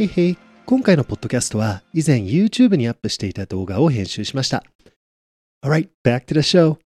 へいへい。今回のポッドキャストは以前 YouTube にアップしていた動画を編集しました。Alright, back to the show.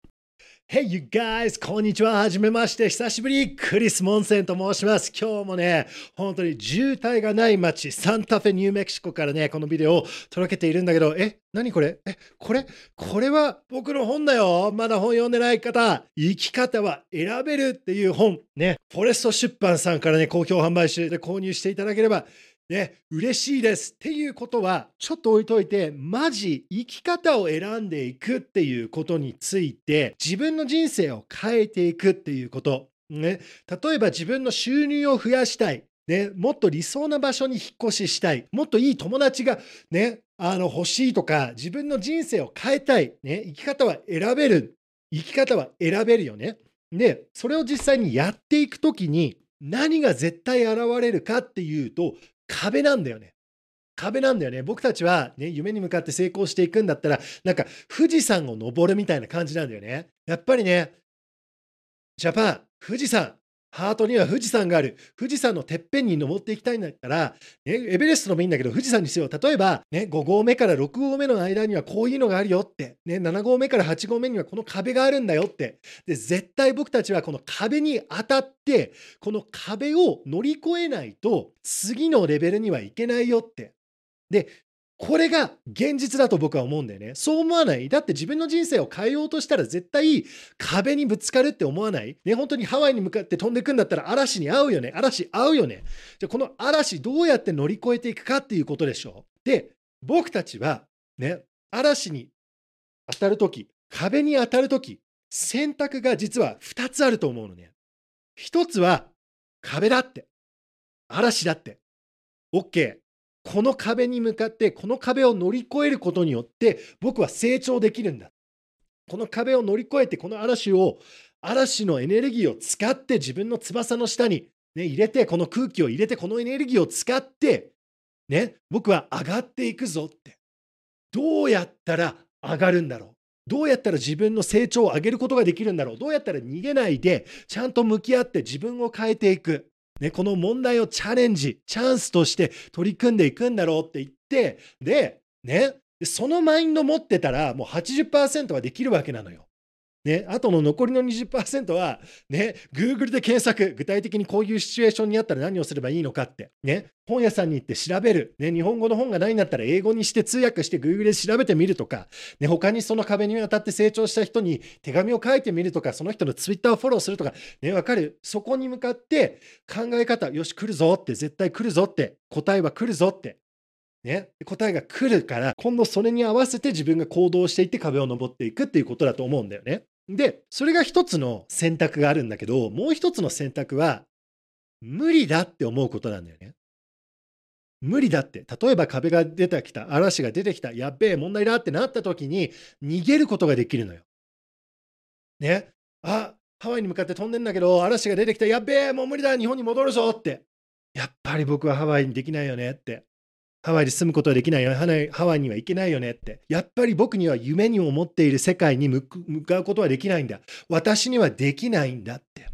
Hey you guys! こんにちは。はじめまして。久しぶり。クリス・モンセンと申します。今日もね、本当に渋滞がない街、サンタフェ、ニューメキシコからね、このビデオを届けているんだけど、え、何これ？え、これ？これは僕の本だよ。まだ本読んでない方。生き方は選べるっていう本。ね、フォレスト出版さんからね、好評販売中で購入していただければね、嬉しいです。っていうことは、ちょっと置いといて、マジ生き方を選んでいくっていうことについて、自分の人生を変えていくっていうこと。ね、例えば自分の収入を増やしたい。ね、もっと理想な場所に引っ越ししたい。もっといい友達がね、あの欲しいとか、自分の人生を変えたい。ね、生き方は選べる。生き方は選べるよね。で、それを実際にやっていくときに、何が絶対現れるかっていうと、壁なんだよね。壁なんだよね。僕たちはね、夢に向かって成功していくんだったら、なんか富士山を登るみたいな感じなんだよね。やっぱりね、ジャパン、富士山、ハートには富士山がある。富士山のてっぺんに登っていきたいんだったら、ね、エベレストでもいいんだけど、富士山にしよう。例えば、ね、5合目から6合目の間にはこういうのがあるよって、ね、7合目から8合目にはこの壁があるんだよって。で、絶対僕たちはこの壁に当たって、この壁を乗り越えないと、次のレベルにはいけないよって。で、これが現実だと僕は思うんだよね。そう思わないだって自分の人生を変えようとしたら絶対壁にぶつかるって思わない？ね、本当にハワイに向かって飛んでいくんだったら嵐に合うよね。嵐合うよね。じゃあこの嵐どうやって乗り越えていくかっていうことでしょう。で、僕たちはね、嵐に当たるとき、壁に当たるとき、選択が実は2つあると思うのね。1つは壁だって。嵐だって。OK。この壁に向かって、この壁を乗り越えることによって、僕は成長できるんだ。この壁を乗り越えて、この嵐を、嵐のエネルギーを使って自分の翼の下に、ね、入れて、この空気を入れて、このエネルギーを使って、ね、僕は上がっていくぞって。どうやったら上がるんだろうどうやったら自分の成長を上げることができるんだろうどうやったら逃げないで、ちゃんと向き合って自分を変えていく。ね、この問題をチャレンジ、チャンスとして取り組んでいくんだろうって言って、で、ね、そのマインド持ってたら、もう80%はできるわけなのよ。ね、あとの残りの20%は、ね、Google で検索、具体的にこういうシチュエーションにあったら何をすればいいのかって、ね、本屋さんに行って調べる、ね、日本語の本がないんだったら英語にして通訳して Google で調べてみるとか、ね、他にその壁に当たって成長した人に手紙を書いてみるとか、その人の Twitter をフォローするとか、ね、わかる？そこに向かって考え方、よし、来るぞって、絶対来るぞって、答えは来るぞって。ね、答えが来るから、今度それに合わせて自分が行動していって壁を登っていくっていうことだと思うんだよね。で、それが一つの選択があるんだけど、もう一つの選択は、無理だって思うことなんだよね。無理だって。例えば壁が出てきた、嵐が出てきた、やっべえ、問題だってなった時に、逃げることができるのよ。ね。あ、ハワイに向かって飛んでんだけど、嵐が出てきた、やっべえ、もう無理だ、日本に戻るぞって。やっぱり僕はハワイにできないよねって。ハワイで住むことはできないよ。ハワイには行けないよねって。やっぱり僕には夢に思っている世界に向かうことはできないんだ。私にはできないんだって。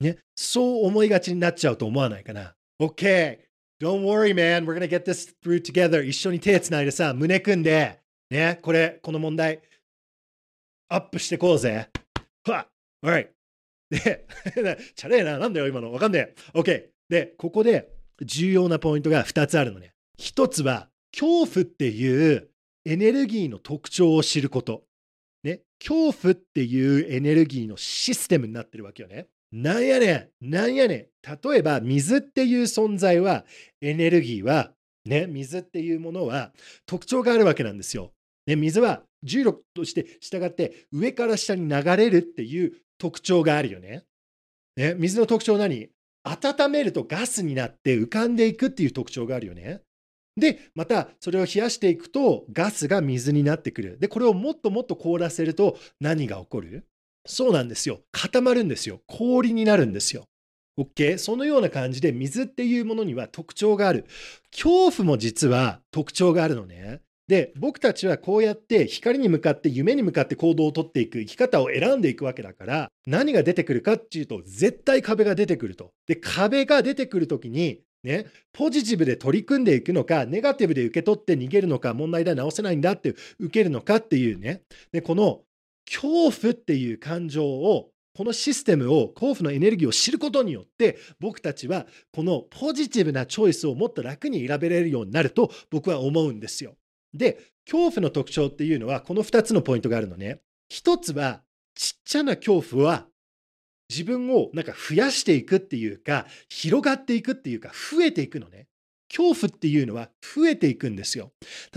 ね。そう思いがちになっちゃうと思わないかな。OK. Don't worry, man. We're gonna get this through together. 一緒に手つないでさ、胸組んで、ね。これ、この問題、アップしてこうぜ。は Alright. で、チャレーな。なんだよ、今の。わかんねえ。OK. で、ここで重要なポイントが2つあるのね。一つは恐怖っていうエネルギーの特徴を知ること。ね、恐怖っていうエネルギーのシステムになってるわけよね。なんやねん、なんやねん。例えば水っていう存在は、エネルギーは、ね、水っていうものは特徴があるわけなんですよ。ね、水は重力として従って上から下に流れるっていう特徴があるよね。ね水の特徴何？温めるとガスになって浮かんでいくっていう特徴があるよね。で、またそれを冷やしていくとガスが水になってくる。で、これをもっともっと凍らせると何が起こる？そうなんですよ。固まるんですよ。氷になるんですよ。OK? そのような感じで水っていうものには特徴がある。恐怖も実は特徴があるのね。で、僕たちはこうやって光に向かって夢に向かって行動をとっていく生き方を選んでいくわけだから、何が出てくるかっていうと、絶対壁が出てくると。で、壁が出てくるときに、ね、ポジティブで取り組んでいくのか、ネガティブで受け取って逃げるのか、問題だ、直せないんだって受けるのかっていうね、でこの恐怖っていう感情を、このシステムを、恐怖のエネルギーを知ることによって、僕たちはこのポジティブなチョイスをもっと楽に選べれるようになると僕は思うんですよ。で、恐怖の特徴っていうのはこの2つのポイントがあるのね。1つは、ちっちゃな恐怖は自分をなんか増やしていくっていうか、広がっていくっていうか、増えていくのね。恐怖っていうのは増えていくんですよ。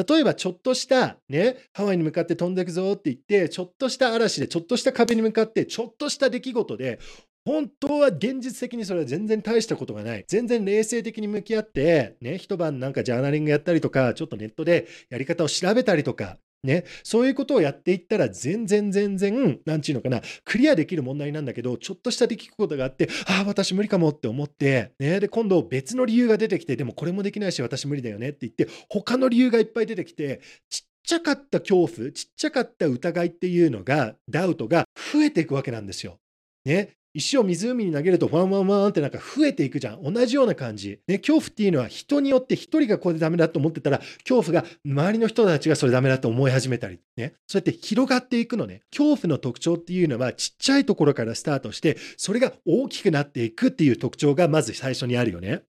例えばちょっとしたね、ハワイに向かって飛んでいくぞって言って、ちょっとした嵐で、ちょっとした壁に向かって、ちょっとした出来事で、本当は現実的にそれは全然大したことがない。全然冷静的に向き合って、ね、一晩なんかジャーナリングやったりとか、ちょっとネットでやり方を調べたりとか、ね、そういうことをやっていったら全然全然、なんちゅうのかな、クリアできる問題なんだけど、ちょっとした出来事があって、ああ、私無理かもって思って、ね、で、今度別の理由が出てきて、でもこれもできないし私無理だよねって言って、他の理由がいっぱい出てきて、ちっちゃかった恐怖、ちっちゃかった疑いっていうのが、ダウトが増えていくわけなんですよ。ね、石を湖に投げるとワンワンワンってなんか増えていくじゃん。同じような感じ。ね、恐怖っていうのは人によって一人がこれでダメだと思ってたら、恐怖が周りの人たちがそれダメだと思い始めたり、ね。そうやって広がっていくのね。恐怖の特徴っていうのはちっちゃいところからスタートして、それが大きくなっていくっていう特徴がまず最初にあるよね。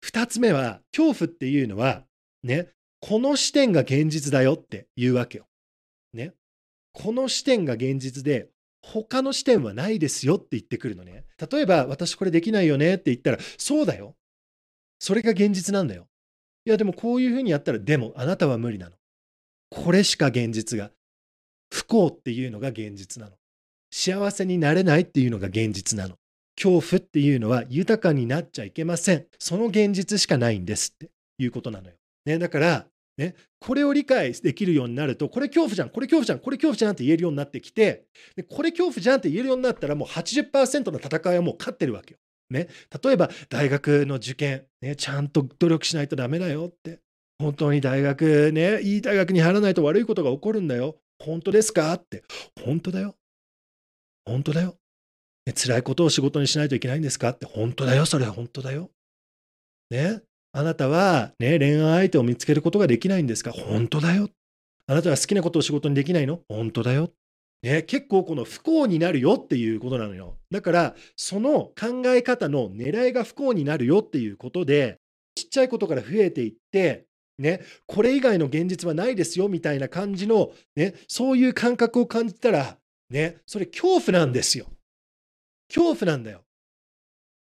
二つ目は、恐怖っていうのは、ね、この視点が現実だよって言うわけよ。ね。この視点が現実で、他の視点はないですよって言ってくるのね。例えば、私これできないよねって言ったら、そうだよ。それが現実なんだよ。いや、でもこういうふうにやったら、でもあなたは無理なの。これしか現実が。不幸っていうのが現実なの。幸せになれないっていうのが現実なの。恐怖っていうのは豊かになっちゃいけません。その現実しかないんですっていうことなのよ。ね、だから、ね、これを理解できるようになると、これ恐怖じゃん、これ恐怖じゃん、これ恐怖じゃんって言えるようになってきて、でこれ恐怖じゃんって言えるようになったら、もう80%の戦いはもう勝ってるわけよ。ね、例えば大学の受験、ね、ちゃんと努力しないとダメだよって。本当に大学ね、いい大学に入らないと悪いことが起こるんだよ。本当ですかって。本当だよ。本当だよ。ね、辛いことを仕事にしないといけないんですかって。本当だよ。それは本当だよ。ね。あなたはね、恋愛相手を見つけることができないんですか？本当だよ。あなたは好きなことを仕事にできないの？本当だよ。ね、結構この不幸になるよっていうことなのよ。だから、その考え方の狙いが不幸になるよっていうことで、ちっちゃいことから増えていって、ね、これ以外の現実はないですよみたいな感じの、ね、そういう感覚を感じたら、ね、それ恐怖なんですよ。恐怖なんだよ。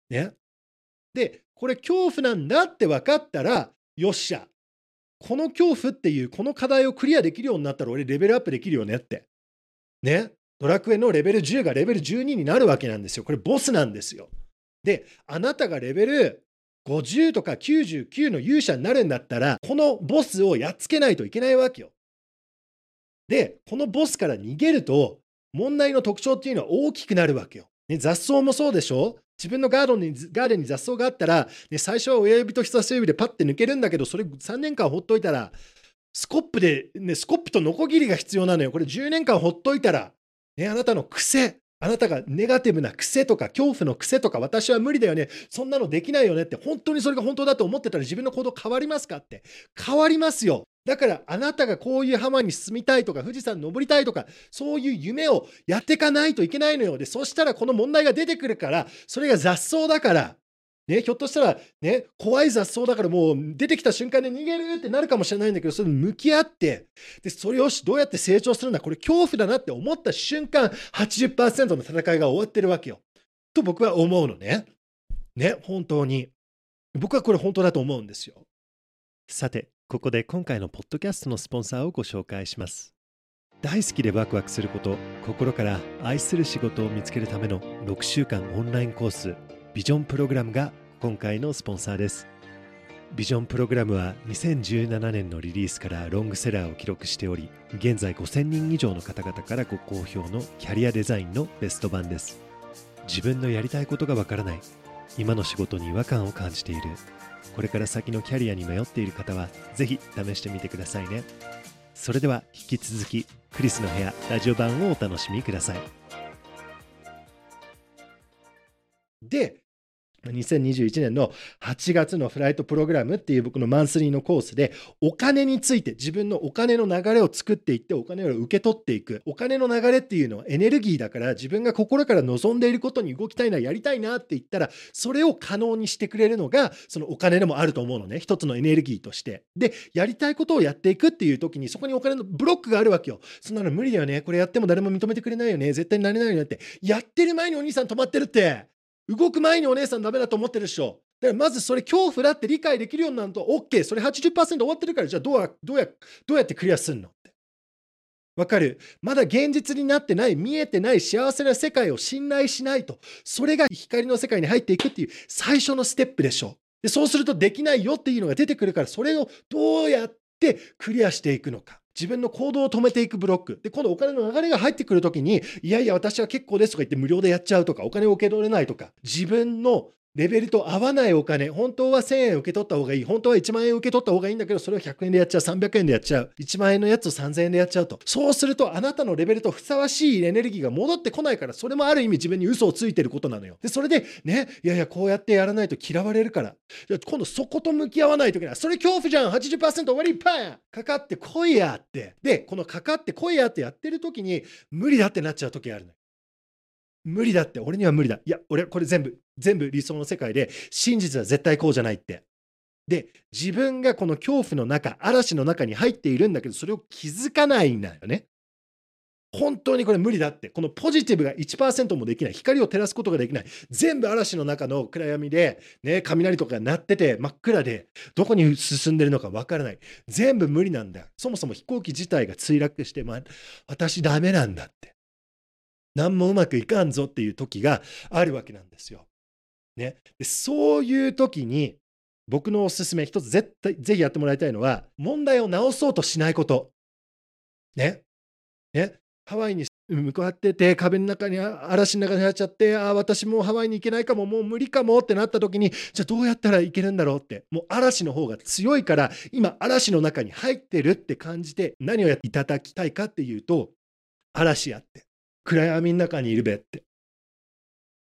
ね。で、これ恐怖なんだって分かったら、よっしゃ。この恐怖っていうこの課題をクリアできるようになったら俺レベルアップできるよねって。ね？ドラクエのレベル10がレベル12になるわけなんですよ。これボスなんですよ。で、あなたがレベル50とか99の勇者になるんだったら、このボスをやっつけないといけないわけよ。で、このボスから逃げると、問題の特徴っていうのは大きくなるわけよ。ね、雑草もそうでしょ？自分のガードにガーデンに雑草があったら、ね、最初は親指と人差し指でパッて抜けるんだけど、それ3年間ほっといたら、スコップで、ね、スコップとノコギリが必要なのよ。これ10年間ほっといたら、ね、あなたの癖、あなたがネガティブな癖とか恐怖の癖とか私は無理だよね。そんなのできないよねって本当にそれが本当だと思ってたら自分の行動変わりますかって変わりますよ。だからあなたがこういう浜に住みたいとか富士山登りたいとかそういう夢をやっていかないといけないのよ。で、そしたらこの問題が出てくるからそれが雑草だから。ね、ひょっとしたら、ね、怖い雑草だからもう出てきた瞬間で逃げるってなるかもしれないんだけど、それに向き合って、で、それをどうやって成長するんだ、これ恐怖だなって思った瞬間、80%の戦いが終わってるわけよ。と僕は思うのね。ね、本当に。僕はこれ本当だと思うんですよ。さて、ここで今回のポッドキャストのスポンサーをご紹介します。大好きでワクワクすること、心から愛する仕事を見つけるための6週間オンラインコース、ビジョンプログラムが今回のスポンサーです。ビジョンプログラムは2017年のリリースからロングセラーを記録しており現在5000人以上の方々からご好評のキャリアデザインのベスト版です。自分のやりたいことがわからない今の仕事に違和感を感じている。これから先のキャリアに迷っている方はぜひ試してみてくださいね。それでは引き続きクリスの部屋ラジオ版をお楽しみください。で2021年の8月のフライトプログラムっていう僕のマンスリーのコースでお金について自分のお金の流れを作っていってお金を受け取っていく。お金の流れっていうのはエネルギーだから自分が心から望んでいることに動きたいなやりたいなって言ったらそれを可能にしてくれるのがそのお金でもあると思うのね一つのエネルギーとして。でやりたいことをやっていくっていう時にそこにお金のブロックがあるわけよ。そんなの無理だよね。これやっても誰も認めてくれないよね。絶対になれないよねって。やってる前にお兄さん止まってるって。動く前にお姉さんダメだと思ってるでしょ。だからまずそれ恐怖だって理解できるようになると OK。それ80%終わってるからじゃあどうやどうやどうやってクリアすんの？って。わかる？まだ現実になってない見えてない幸せな世界を信頼しないと。それが光の世界に入っていくっていう最初のステップでしょ。でそうするとできないよっていうのが出てくるからそれをどうやっててクリアしていくのか。自分の行動を止めていくブロック。で、今度お金の流れが入ってくるときに、いやいや、私は結構ですとか言って無料でやっちゃうとか、お金を受け取れないとか、自分のレベルと合わないお金、本当は1000円受け取った方がいい、本当は1万円受け取った方がいいんだけど、それを100円でやっちゃう、300円でやっちゃう、1万円のやつを3000円でやっちゃうと。そうすると、あなたのレベルとふさわしいエネルギーが戻ってこないから、それもある意味自分に嘘をついてることなのよ。で、それで、ね、いやいや、こうやってやらないと嫌われるから。今度そこと向き合わないといけない。それ恐怖じゃん !80% 終わりパンかかってこいやって。で、このかかってこいやってやってる時に、無理だってなっちゃう時あるのよ。無理だって、俺には無理だ。いや、俺、これ全部、全部理想の世界で、真実は絶対こうじゃないって。で、自分がこの恐怖の中、嵐の中に入っているんだけど、それを気づかないんだよね。本当にこれ無理だって。このポジティブが1%もできない。光を照らすことができない。全部嵐の中の暗闇で、ね、雷とか鳴ってて真っ暗で、どこに進んでるのかわからない。全部無理なんだ。そもそも飛行機自体が墜落して、まあ、私ダメなんだって。何もうまくいかんぞっていう時があるわけなんですよ。ね、でそういう時に僕のおすすめ一つ絶対ぜひやってもらいたいのは問題を直そうとしないこと。ね。ね。ハワイに向かってて壁の中に嵐の中に入っちゃってああ私もうハワイに行けないかももう無理かもってなった時にじゃあどうやったらいけるんだろうってもう嵐の方が強いから今嵐の中に入ってるって感じて何をやっていただきたいかっていうと嵐やって暗闇の中にいるべって。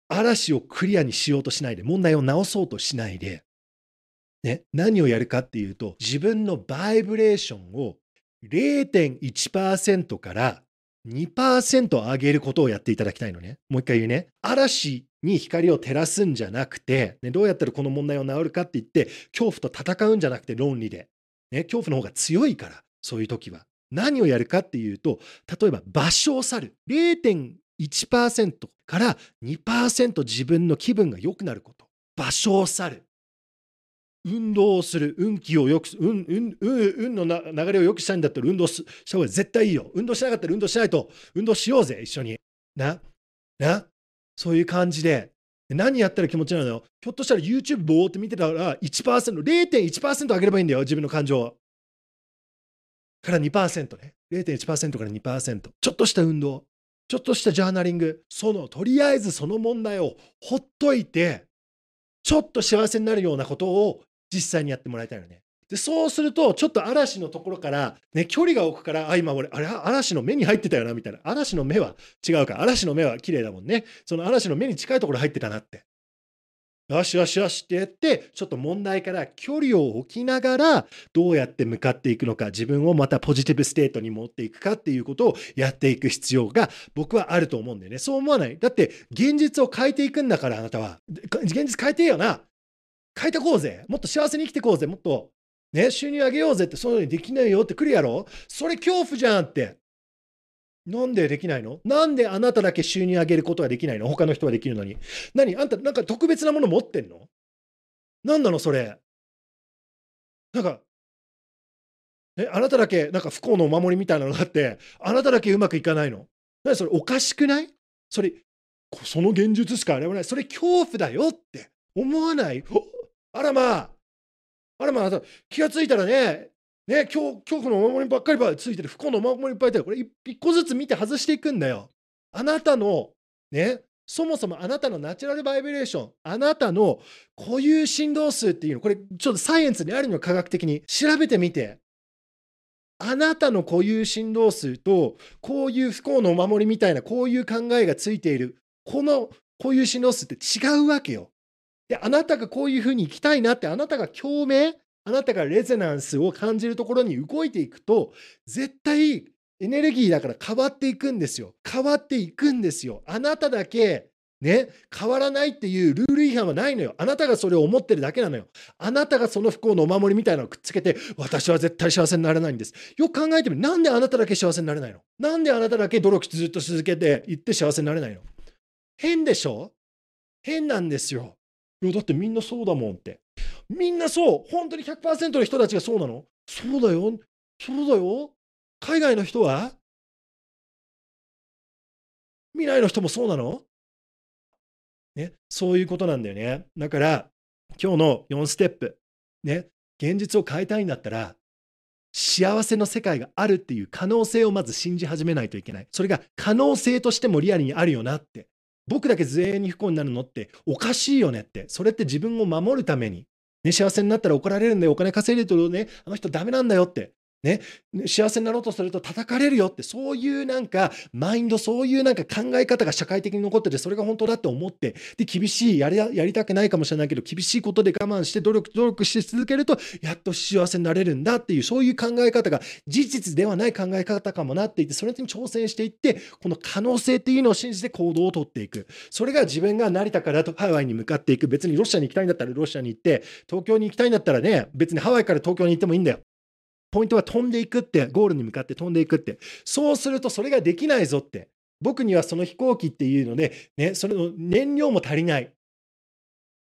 嵐をクリアにしようとしないで、問題を直そうとしないで、ね、何をやるかっていうと、自分のバイブレーションを0.1%から2%上げることをやっていただきたいのね。もう一回言うね。嵐に光を照らすんじゃなくて、ね、どうやったらこの問題を治るかって言って、恐怖と戦うんじゃなくて論理で。ね、恐怖の方が強いから、そういう時は。何をやるかっていうと、例えば場所を去る。1%から2%自分の気分が良くなること。場所を去る。運動をする。運気を良くす運、運、運の流れを良くしたいんだったら運動した方が絶対いいよ。運動しなかったら運動しないと。運動しようぜ、一緒に。な。な。そういう感じで。何やったら気持ちなの？ひょっとしたら YouTube ぼーって見てたら1%、0.1%上げればいいんだよ、自分の感情。から2%ね。0.1%から2%。ちょっとした運動。ちょっとしたジャーナリング。その、とりあえずその問題をほっといて、ちょっと幸せになるようなことを実際にやってもらいたいのね。で、そうすると、ちょっと嵐のところから、ね、距離が置くから、あ、今俺、あれ、嵐の目に入ってたよな、みたいな。嵐の目は違うか。嵐の目は綺麗だもんね。その嵐の目に近いところ入ってたなって。よしよしよしってやって、ちょっと問題から距離を置きながら、どうやって向かっていくのか、自分をまたポジティブステートに持っていくかっていうことをやっていく必要が僕はあると思うんだよね。そう思わないだって現実を変えていくんだから、あなたは。現実変えてよな。変えてこうぜ。もっと幸せに生きてこうぜ。もっと、ね、収入上げようぜって、そういうのにできないよって来るやろそれ恐怖じゃんって。なんでできないの？なんであなただけ収入上げることができないの？他の人はできるのに。何？あんたなんか特別なもの持ってんの？何なのそれ？なんか、え、あなただけなんか不幸のお守りみたいなのがあって、あなただけうまくいかないの？何それおかしくない？それ、その現実しかあれはない。それ恐怖だよって思わない？あらまあ、あらまあ、気がついたらね、ね、恐恐怖のお守りばっかりばついてる、不幸のお守りいっぱいいてる。これ一個ずつ見て外していくんだよ。あなたの、ね、そもそもあなたのナチュラルバイブレーション、あなたの固有振動数っていうの、これちょっとサイエンスにあるの科学的に調べてみて。あなたの固有振動数と、こういう不幸のお守りみたいな、こういう考えがついている、この固有振動数って違うわけよ。で、あなたがこういうふうに生きたいなって、あなたが共鳴、あなたがレゼナンスを感じるところに動いていくと、絶対エネルギーだから変わっていくんですよ。変わっていくんですよ。あなただけね、変わらないっていうルール違反はないのよ。あなたがそれを思ってるだけなのよ。あなたがその不幸のお守りみたいなのをくっつけて、私は絶対幸せになれないんです。よく考えてみる。なんであなただけ幸せになれないの？なんであなただけ努力ずっと続けていって幸せになれないの？変でしょ？変なんですよ。いや、だってみんなそうだもんって。みんなそう。本当に100%の人たちがそうなの？そうだよ。そうだよ。海外の人は？未来の人もそうなの？ね、そういうことなんだよね。だから、今日の4ステップ、ね、現実を変えたいんだったら、幸せの世界があるっていう可能性をまず信じ始めないといけない。それが可能性としてもリアルにあるよなって。僕だけ全員に不幸になるのっておかしいよねって。それって自分を守るために。ね、幸せになったら怒られるんで。お金稼いでるとね、あの人ダメなんだよって。ね、幸せになろうとすると叩かれるよってそういうなんかマインドそういうなんか考え方が社会的に残っててそれが本当だって思ってで厳しいやりやりたくないかもしれないけど厳しいことで我慢して努力努力して続けるとやっと幸せになれるんだっていうそういう考え方が事実ではない考え方かもなっていてそれに挑戦していってこの可能性っていうのを信じて行動をとっていく。それが自分が成田からとハワイに向かっていく。別にロシアに行きたいんだったらロシアに行って東京に行きたいんだったらね別にハワイから東京に行ってもいいんだよ。ポイントは飛んでいくって、ゴールに向かって飛んでいくって。そうするとそれができないぞって。僕にはその飛行機っていうので、ね、それの燃料も足りない。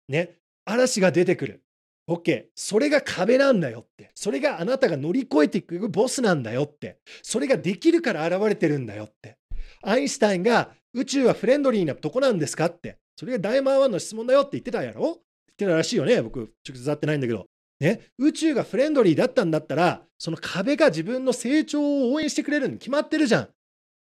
ね、嵐が出てくる。OK。それが壁なんだよって。それがあなたが乗り越えていくボスなんだよって。それができるから現れてるんだよって。アインシュタインが宇宙はフレンドリーなとこなんですかって。それが大魔王の質問だよって言ってたやろ？言ってたらしいよね。僕、直接会ってないんだけど。ね、宇宙がフレンドリーだったんだったら、その壁が自分の成長を応援してくれるに決まってるじゃん。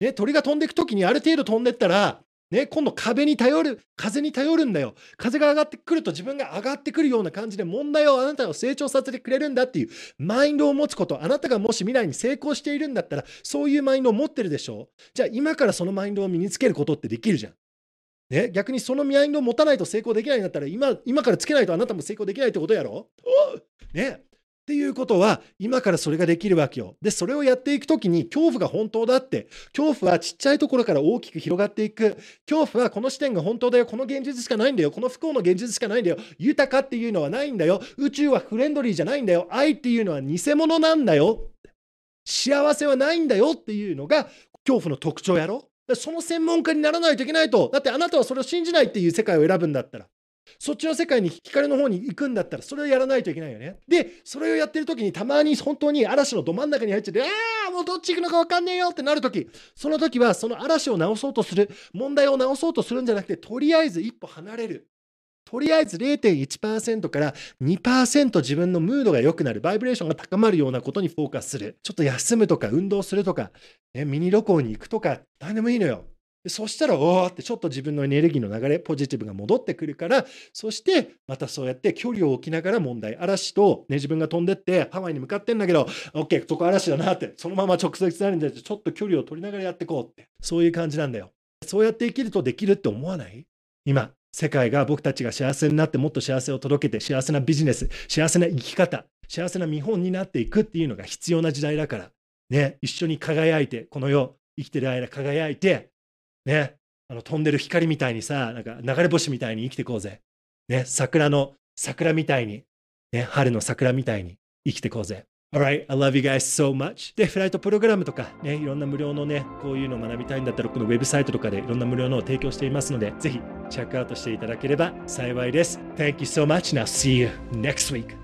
ね、鳥が飛んでいくときにある程度飛んでったら、ね、今度壁に頼る、風に頼るんだよ。風が上がってくると自分が上がってくるような感じで問題をあなたを成長させてくれるんだっていうマインドを持つこと、あなたがもし未来に成功しているんだったら、そういうマインドを持ってるでしょじゃあ今からそのマインドを身につけることってできるじゃん。ね、逆にそのマインドを持たないと成功できないんだったら今、今からつけないとあなたも成功できないってことやろ？ね。っていうことは、今からそれができるわけよ。で、それをやっていくときに、恐怖が本当だって、恐怖はちっちゃいところから大きく広がっていく。恐怖はこの視点が本当だよ。この現実しかないんだよ。この不幸の現実しかないんだよ。豊かっていうのはないんだよ。宇宙はフレンドリーじゃないんだよ。愛っていうのは偽物なんだよ。幸せはないんだよっていうのが恐怖の特徴やろ？その専門家にならないといけないと。だってあなたはそれを信じないっていう世界を選ぶんだったら。そっちの世界に光の方に行くんだったらそれをやらないといけないよね。で、それをやってる時にたまに本当に嵐のど真ん中に入っちゃって、ああ、もうどっち行くのか分かんねえよってなる時、その時はその嵐を直そうとする、問題を直そうとするんじゃなくて、とりあえず一歩離れる。とりあえず0.1%から2%自分のムードが良くなる、バイブレーションが高まるようなことにフォーカスする。ちょっと休むとか、運動するとか、ね、ミニ旅行に行くとか、何でもいいのよ。そしたら、おーってちょっと自分のエネルギーの流れ、ポジティブが戻ってくるから、そしてまたそうやって距離を置きながら問題、嵐と、ね、自分が飛んでってハワイに向かってんだけど、OK、そこ嵐だなって、そのまま直接なるんじゃなくて、ちょっと距離を取りながらやっていこうって、そういう感じなんだよ。そうやって生きるとできるって思わない？今、世界が僕たちが幸せになってもっと幸せを届けて、幸せなビジネス、幸せな生き方、幸せな見本になっていくっていうのが必要な時代だから、ね、一緒に輝いて、この世、生きてる間輝いて、ね、あの飛んでる光みたいにさ、なんか流れ星みたいに生きていこうぜ。ね、桜の桜みたいに、ね、春の桜みたいに生きていこうぜ。Alright, I love you guys so much. で、フライトプログラムとか、ね、いろんな無料のね、こういうのを学びたいんだったら、このウェブサイトとかでいろんな無料のを提供していますので、ぜひチェックアウトしていただければ幸いです。Thank you so much. and I'll see you next week.